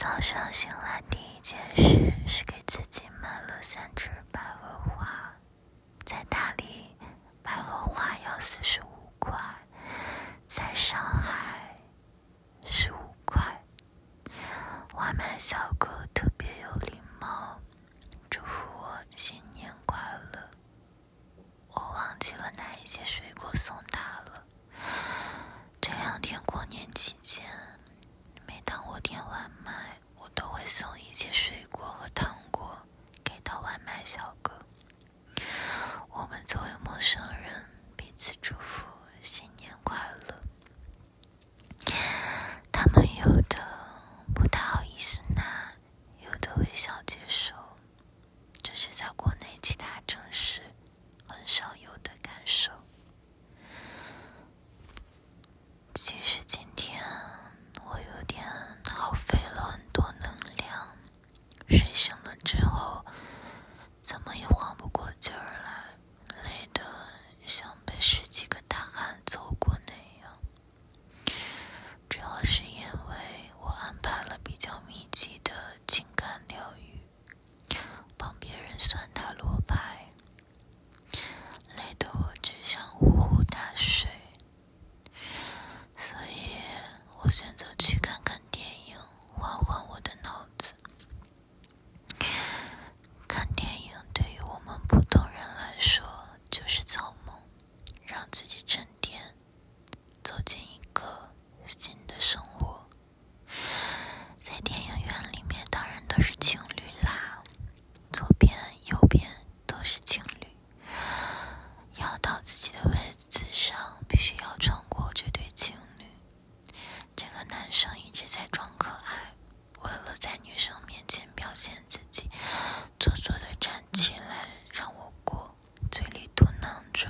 早上醒来第一件事是给自己买了三支百合花，在大理，百合花要四十五块，在上海。些水果和糖果给到外卖小哥，我们作为陌生人，彼此祝福新年快乐。我选择去看看电影，换换我的脑子。看电影对于我们普通人来说就是造梦，让自己沉淀，走进一个新的生活。女生一直在装可爱为了在女生面前表现自己做作的站起来让我过嘴里嘟囔着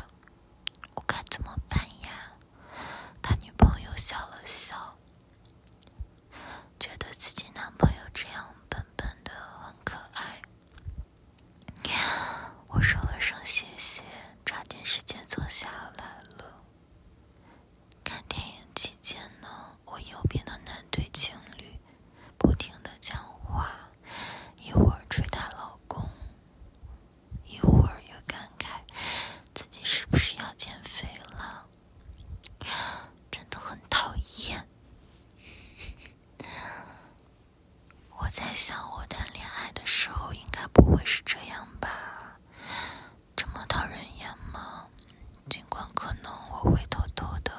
耶 我在想我谈恋爱的时候应该不会是这样吧？这么讨人厌吗？尽管可能我会偷偷的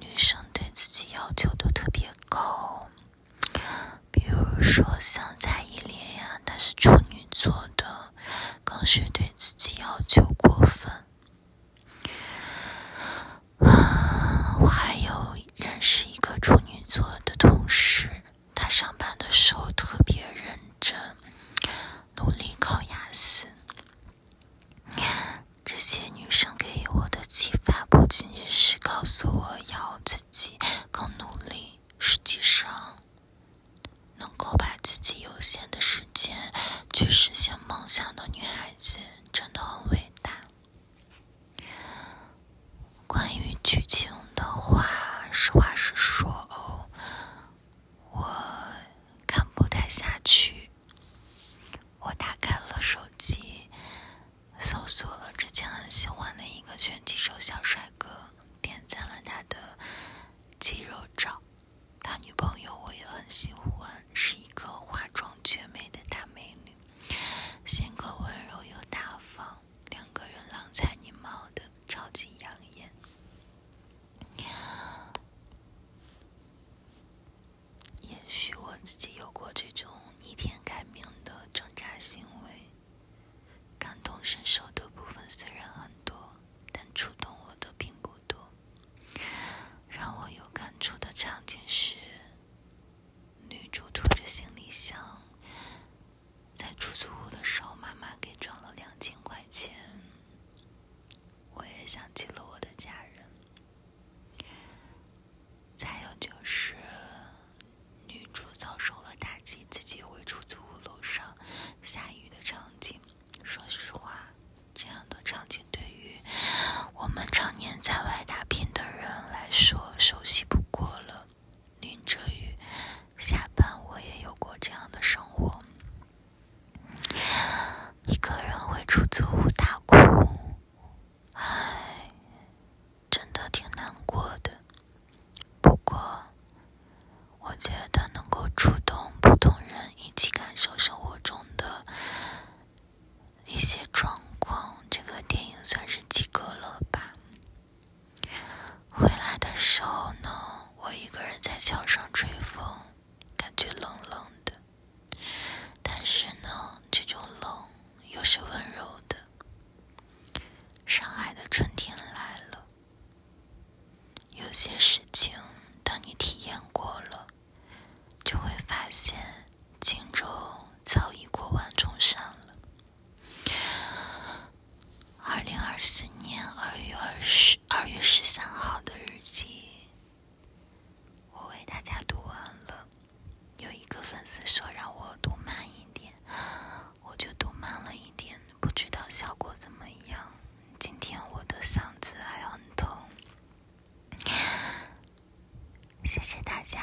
女生对自己要求都特别高，比如说像蔡依林呀，但是出。我要自己更努力实际上能够把自己有限的时间去实现梦想的女孩子真的很伟大。关于剧情的话实话实说西湖些事情，当你体验过了，就会发现荆州早已过万重山了。二零二四年二月二十二月十三。谢谢大家